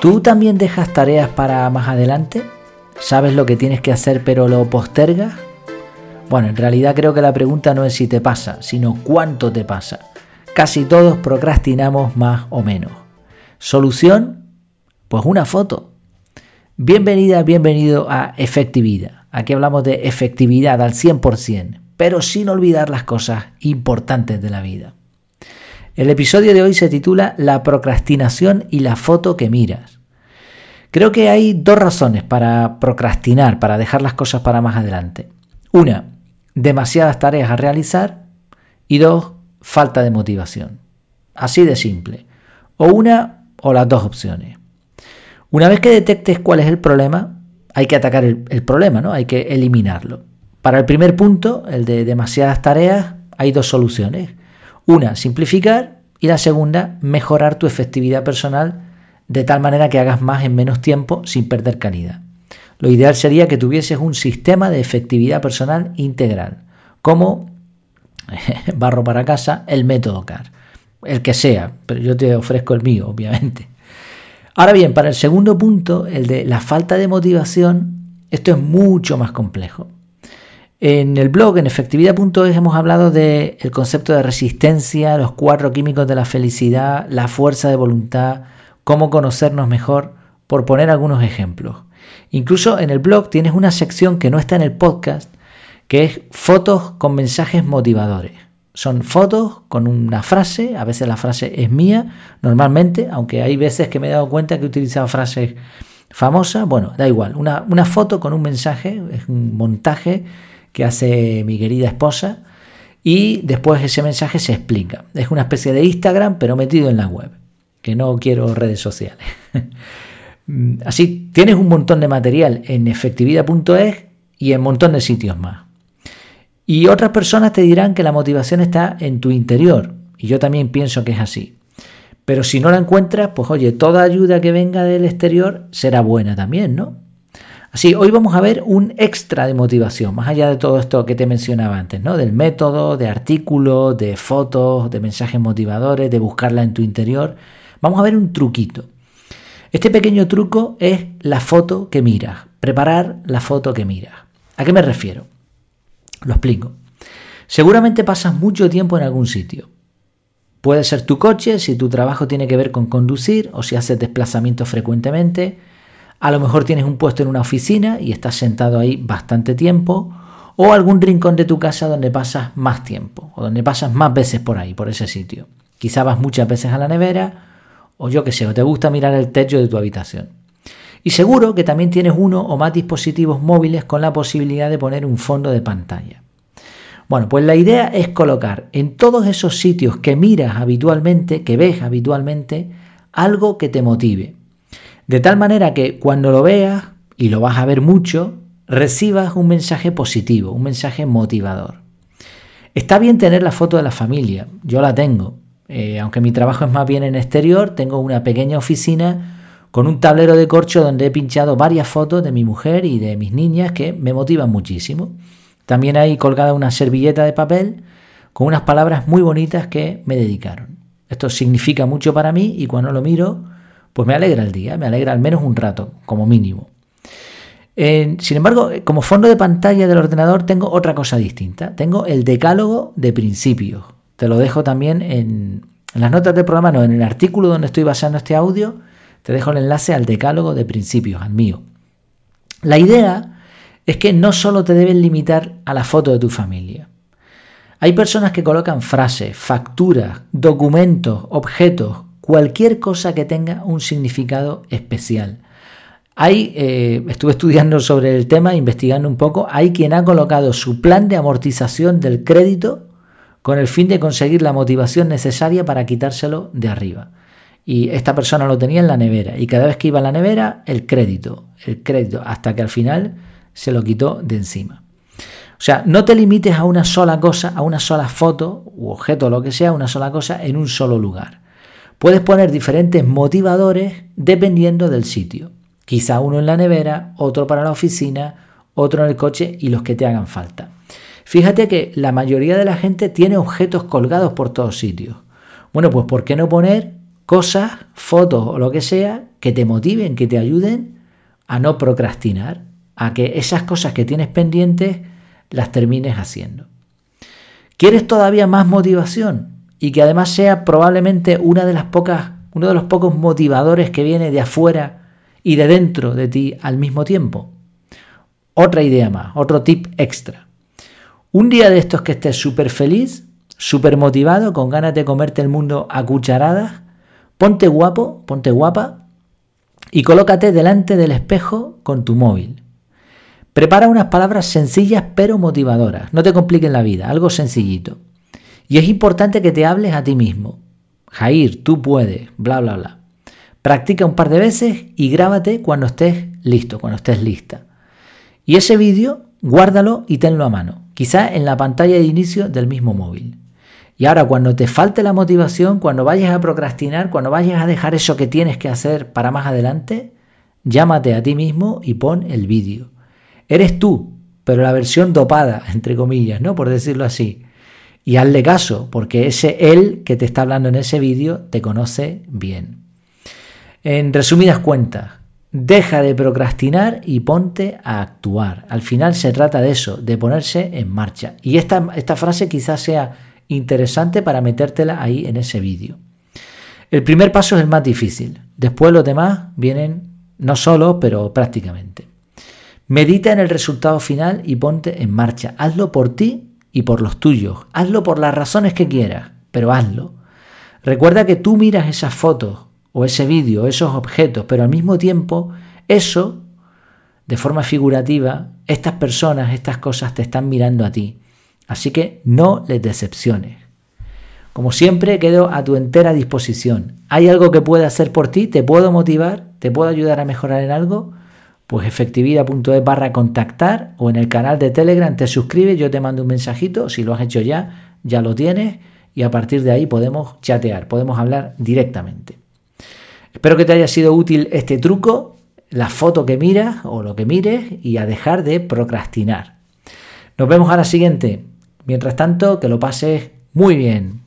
¿Tú también dejas tareas para más adelante? ¿Sabes lo que tienes que hacer pero lo postergas? Bueno, en realidad creo que la pregunta no es si te pasa, sino cuánto te pasa. Casi todos procrastinamos más o menos. ¿Solución? Pues una foto. Bienvenida, bienvenido a Efectividad. Aquí hablamos de efectividad al 100%, pero sin olvidar las cosas importantes de la vida. El episodio de hoy se titula La procrastinación y la foto que miras. Creo que hay dos razones para procrastinar, para dejar las cosas para más adelante. Una, demasiadas tareas a realizar y dos, falta de motivación. Así de simple. O una o las dos opciones. Una vez que detectes cuál es el problema, hay que atacar el, problema, ¿no? Hay que eliminarlo. Para el primer punto, el de demasiadas tareas, hay dos soluciones. Una, simplificar y la segunda, mejorar tu efectividad personal de tal manera que hagas más en menos tiempo sin perder calidad. Lo ideal sería que tuvieses un sistema de efectividad personal integral, como barro para casa, el método CAR, el que sea, pero yo te ofrezco el mío, obviamente. Ahora bien, para el segundo punto, el de la falta de motivación, esto es mucho más complejo. En el blog, en efectividad.es, hemos hablado del concepto de resistencia, los cuatro químicos de la felicidad, la fuerza de voluntad, cómo conocernos mejor, por poner algunos ejemplos. Incluso en el blog tienes una sección que no está en el podcast, que es fotos con mensajes motivadores. Son fotos con una frase, a veces la frase es mía, normalmente, aunque hay veces que me he dado cuenta que he utilizado frases famosas, bueno, da igual, una, una foto con un mensaje, es un montaje que hace mi querida esposa y después ese mensaje se explica. Es una especie de Instagram, pero metido en la web, que no quiero redes sociales. Así, tienes un montón de material en efectividad.es y en un montón de sitios más. Y otras personas te dirán que la motivación está en tu interior, y yo también pienso que es así. Pero si no la encuentras, pues oye, toda ayuda que venga del exterior será buena también, ¿no? Hoy vamos a ver un extra de motivación, más allá de todo esto que te mencionaba antes, ¿no? Del método, de artículos, de fotos, de mensajes motivadores, de buscarla en tu interior. Vamos a ver un truquito. Este pequeño truco es la foto que miras, preparar la foto que miras. ¿A qué me refiero? Lo explico. Seguramente pasas mucho tiempo en algún sitio. Puede ser tu coche si tu trabajo tiene que ver con conducir o si haces desplazamientos frecuentemente. A lo mejor tienes un puesto en una oficina y estás sentado ahí bastante tiempo. O algún rincón de tu casa donde pasas más tiempo o donde pasas más veces por ahí, por ese sitio. Quizá vas muchas veces a la nevera o yo que sé, o te gusta mirar el techo de tu habitación. Y seguro que también tienes uno o más dispositivos móviles con la posibilidad de poner un fondo de pantalla. Bueno, pues la idea es colocar en todos esos sitios que miras habitualmente, que ves habitualmente, algo que te motive. De tal manera que cuando lo veas, y lo vas a ver mucho, recibas un mensaje positivo, un mensaje motivador. Está bien tener la foto de la familia, yo la tengo, eh, aunque mi trabajo es más bien en exterior, tengo una pequeña oficina con un tablero de corcho donde he pinchado varias fotos de mi mujer y de mis niñas que me motivan muchísimo. También hay colgada una servilleta de papel con unas palabras muy bonitas que me dedicaron. Esto significa mucho para mí y cuando lo miro, pues me alegra el día, me alegra al menos un rato, como mínimo. sin embargo, como fondo de pantalla del ordenador tengo otra cosa distinta. Tengo el decálogo de principios. Te lo dejo también en, las notas del programa, no, en el artículo donde estoy basando este audio, te dejo el enlace al decálogo de principios, al mío. La idea es que no solo te deben limitar a la foto de tu familia. Hay personas que colocan frases, facturas, documentos, objetos, cualquier cosa que tenga un significado especial. Hay, eh, estuve estudiando sobre el tema, investigando un poco, hay quien ha colocado su plan de amortización del crédito con el fin de conseguir la motivación necesaria para quitárselo de arriba. Y esta persona lo tenía en la nevera y cada vez que iba a la nevera, el crédito, el crédito, hasta que al final se lo quitó de encima. O sea, no te limites a una sola cosa, a una sola foto u objeto, lo que sea, una sola cosa en un solo lugar. Puedes poner diferentes motivadores dependiendo del sitio. Quizá uno en la nevera, otro para la oficina, otro en el coche y los que te hagan falta. Fíjate que la mayoría de la gente tiene objetos colgados por todos sitios. Bueno, pues ¿por qué no poner cosas, fotos o lo que sea que te motiven, que te ayuden a no procrastinar, a que esas cosas que tienes pendientes las termines haciendo. ¿Quieres todavía más motivación? Y que además sea probablemente una de las pocas, uno de los pocos motivadores que viene de afuera y de dentro de ti al mismo tiempo. Otra idea más, otro tip extra. Un día de estos que estés súper feliz, súper motivado, con ganas de comerte el mundo a cucharadas, ponte guapo, ponte guapa y colócate delante del espejo con tu móvil. Prepara unas palabras sencillas pero motivadoras. No te compliquen la vida, algo sencillito. Y es importante que te hables a ti mismo. Jair, tú puedes, bla, bla, bla. Practica un par de veces y grábate cuando estés listo, cuando estés lista. Y ese vídeo, guárdalo y tenlo a mano, quizá en la pantalla de inicio del mismo móvil. Y ahora cuando te falte la motivación, cuando vayas a procrastinar, cuando vayas a dejar eso que tienes que hacer para más adelante, llámate a ti mismo y pon el vídeo. Eres tú, pero la versión dopada, entre comillas, ¿no? Por decirlo así. Y hazle caso, porque ese él que te está hablando en ese vídeo te conoce bien. En resumidas cuentas, deja de procrastinar y ponte a actuar. Al final se trata de eso, de ponerse en marcha. Y esta, esta frase quizás sea interesante para metértela ahí en ese vídeo. El primer paso es el más difícil. Después los demás vienen no solo, pero prácticamente. Medita en el resultado final y ponte en marcha. Hazlo por ti y por los tuyos. Hazlo por las razones que quieras, pero hazlo. Recuerda que tú miras esas fotos o ese vídeo, esos objetos, pero al mismo tiempo eso, de forma figurativa, estas personas, estas cosas te están mirando a ti. Así que no les decepciones. Como siempre, quedo a tu entera disposición. ¿Hay algo que pueda hacer por ti? ¿Te puedo motivar? ¿Te puedo ayudar a mejorar en algo? Pues efectividad.es barra contactar o en el canal de Telegram te suscribes, yo te mando un mensajito, si lo has hecho ya, ya lo tienes y a partir de ahí podemos chatear, podemos hablar directamente. Espero que te haya sido útil este truco, la foto que miras o lo que mires y a dejar de procrastinar. Nos vemos a la siguiente. Mientras tanto, que lo pases muy bien.